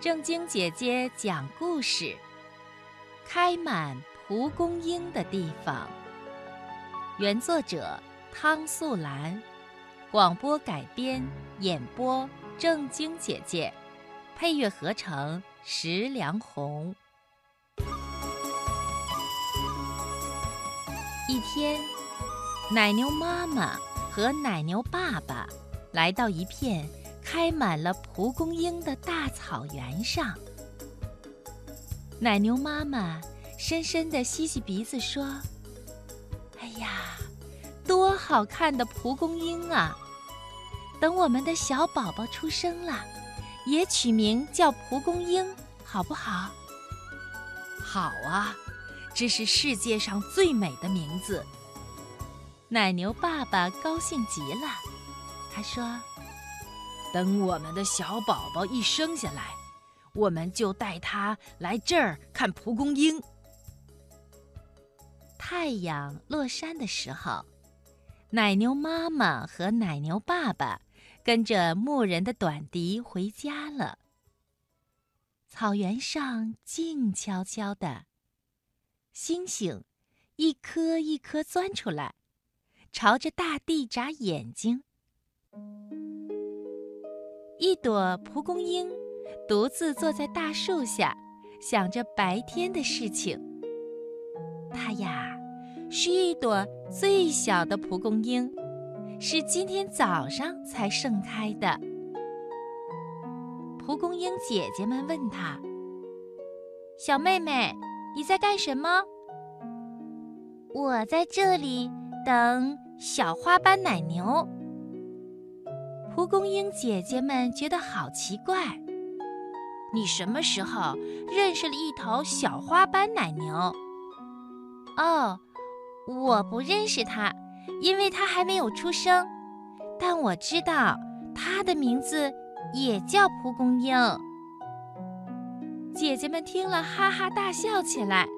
正经姐姐讲故事：开满蒲公英的地方。原作者汤素兰，广播改编演播正经姐姐，配乐合成石良红。一天，奶牛妈妈和奶牛爸爸来到一片。开满了蒲公英的大草原上，奶牛妈妈深深地吸吸鼻子说：“哎呀，多好看的蒲公英啊！等我们的小宝宝出生了，也取名叫蒲公英，好不好？”“好啊，这是世界上最美的名字。”奶牛爸爸高兴极了，他说。等我们的小宝宝一生下来，我们就带他来这儿看蒲公英。太阳落山的时候，奶牛妈妈和奶牛爸爸跟着牧人的短笛回家了。草原上静悄悄的，星星一颗一颗钻出来，朝着大地眨眼睛。一朵蒲公英独自坐在大树下，想着白天的事情。它呀，是一朵最小的蒲公英，是今天早上才盛开的。蒲公英姐姐们问它：“小妹妹，你在干什么？”“我在这里等小花斑奶牛。”蒲公英姐姐们觉得好奇怪，你什么时候认识了一头小花斑奶牛？哦，我不认识它，因为它还没有出生。但我知道它的名字也叫蒲公英。姐姐们听了哈哈大笑起来。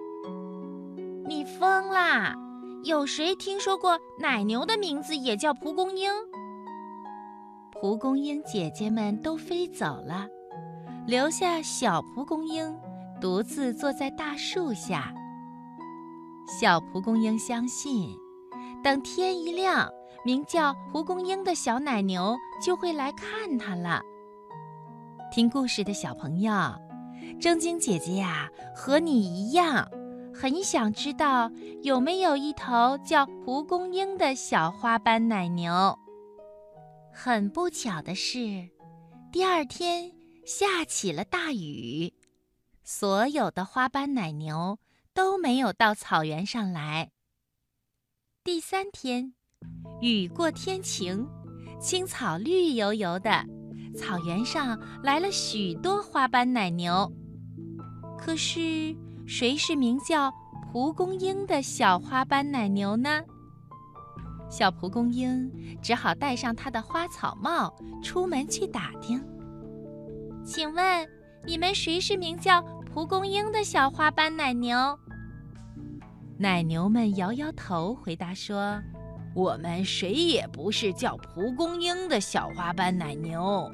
你疯啦！有谁听说过奶牛的名字也叫蒲公英？蒲公英姐姐们都飞走了，留下小蒲公英独自坐在大树下。小蒲公英相信，等天一亮，名叫蒲公英的小奶牛就会来看它了。听故事的小朋友，正经姐姐呀，和你一样，很想知道有没有一头叫蒲公英的小花斑奶牛。很不巧的是，第二天下起了大雨，所有的花斑奶牛都没有到草原上来。第三天，雨过天晴，青草绿油油的，草原上来了许多花斑奶牛。可是，谁是名叫蒲公英的小花斑奶牛呢？小蒲公英只好戴上它的花草帽，出门去打听。请问你们谁是名叫蒲公英的小花斑奶牛？奶牛们摇摇头，回答说：“我们谁也不是叫蒲公英的小花斑奶牛。”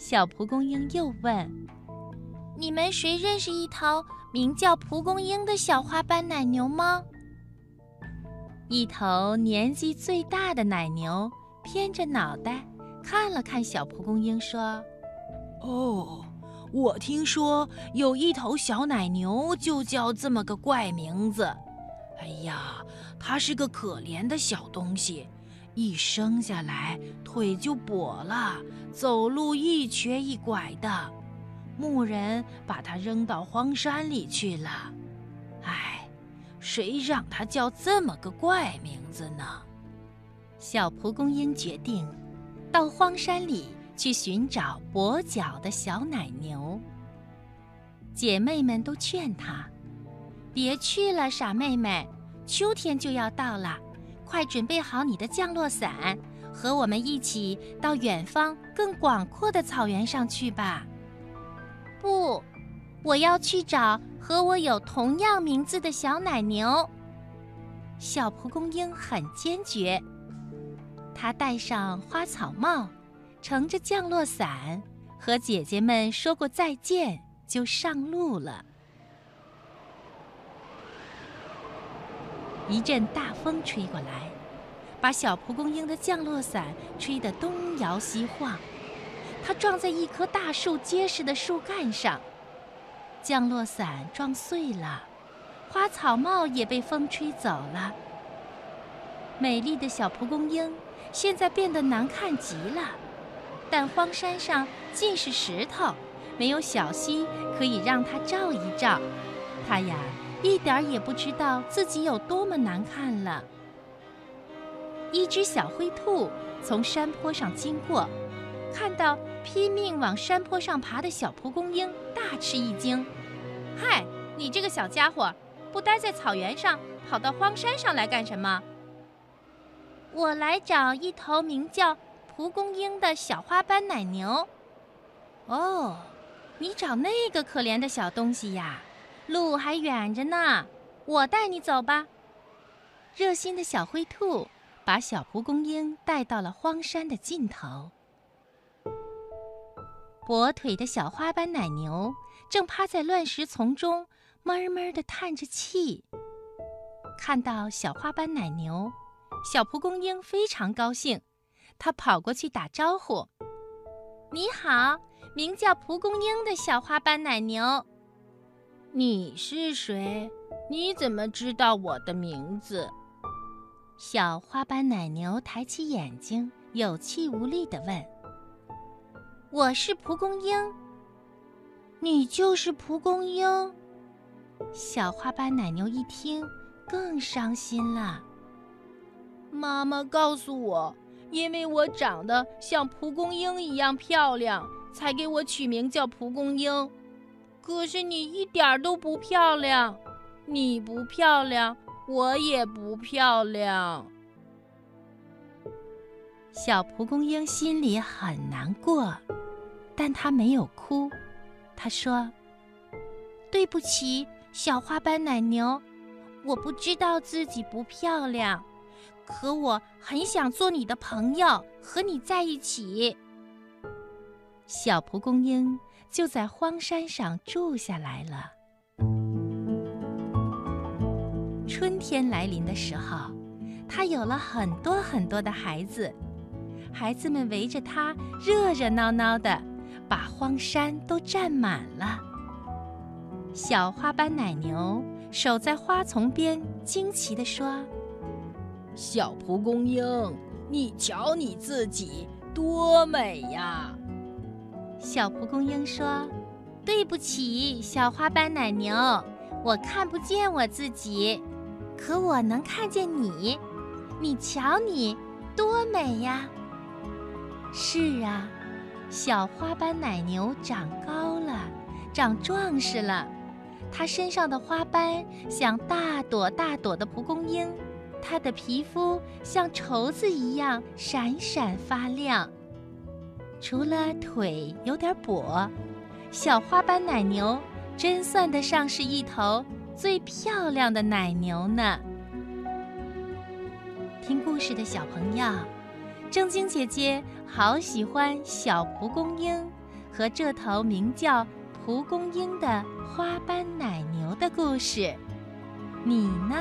小蒲公英又问：“你们谁认识一头名叫蒲公英的小花斑奶牛吗？”一头年纪最大的奶牛偏着脑袋看了看小蒲公英，说：“哦，我听说有一头小奶牛就叫这么个怪名字。哎呀，它是个可怜的小东西，一生下来腿就跛了，走路一瘸一拐的。牧人把它扔到荒山里去了。唉。”谁让他叫这么个怪名字呢？小蒲公英决定到荒山里去寻找跛脚的小奶牛。姐妹们都劝她：“别去了，傻妹妹，秋天就要到了，快准备好你的降落伞，和我们一起到远方更广阔的草原上去吧。”不，我要去找。和我有同样名字的小奶牛，小蒲公英很坚决。它戴上花草帽，乘着降落伞，和姐姐们说过再见，就上路了。一阵大风吹过来，把小蒲公英的降落伞吹得东摇西晃。它撞在一棵大树结实的树干上，降落伞撞碎了，花草帽也被风吹走了。美丽的小蒲公英现在变得难看极了，但荒山上尽是石头，没有小溪可以让它照一照。它呀。一点儿也不知道自己有多么难看了。一只小灰兔从山坡上经过，看到拼命往山坡上爬的小蒲公英，大吃一惊：“嗨，你这个小家伙，不待在草原上，跑到荒山上来干什么？”“我来找一头名叫蒲公英的小花斑奶牛。”“哦，你找那个可怜的小东西呀？”路还远着呢，我带你走吧。热心的小灰兔把小蒲公英带到了荒山的尽头。跛腿的小花斑奶牛正趴在乱石丛中，闷闷地叹着气。看到小花斑奶牛，小蒲公英非常高兴，它跑过去打招呼：“你好，名叫蒲公英的小花斑奶牛。”你是谁？你怎么知道我的名字？小花斑奶牛抬起眼睛，有气无力地问：“我是蒲公英。你就是蒲公英？”小花斑奶牛一听，更伤心了。妈妈告诉我，因为我长得像蒲公英一样漂亮，才给我取名叫蒲公英。可是你一点都不漂亮，你不漂亮，我也不漂亮。小蒲公英心里很难过，但他没有哭。他说：“对不起，小花斑奶牛，我不知道自己不漂亮，可我很想做你的朋友，和你在一起。”小蒲公英。就在荒山上住下来了。春天来临的时候，他有了很多很多的孩子，孩子们围着它热热闹闹的，把荒山都占满了。小花斑奶牛守在花丛边，惊奇地说：“小蒲公英，你瞧你自己多美呀！”小蒲公英说：“对不起，小花斑奶牛，我看不见我自己，可我能看见你。你瞧你，多美呀！”是啊，小花斑奶牛长高了，长壮实了，它身上的花斑像大朵大朵的蒲公英，它的皮肤像绸子一样闪闪发亮。除了腿有点跛，小花斑奶牛真算得上是一头最漂亮的奶牛呢。听故事的小朋友，正晶姐姐好喜欢小蒲公英和这头名叫蒲公英的花斑奶牛的故事，你呢？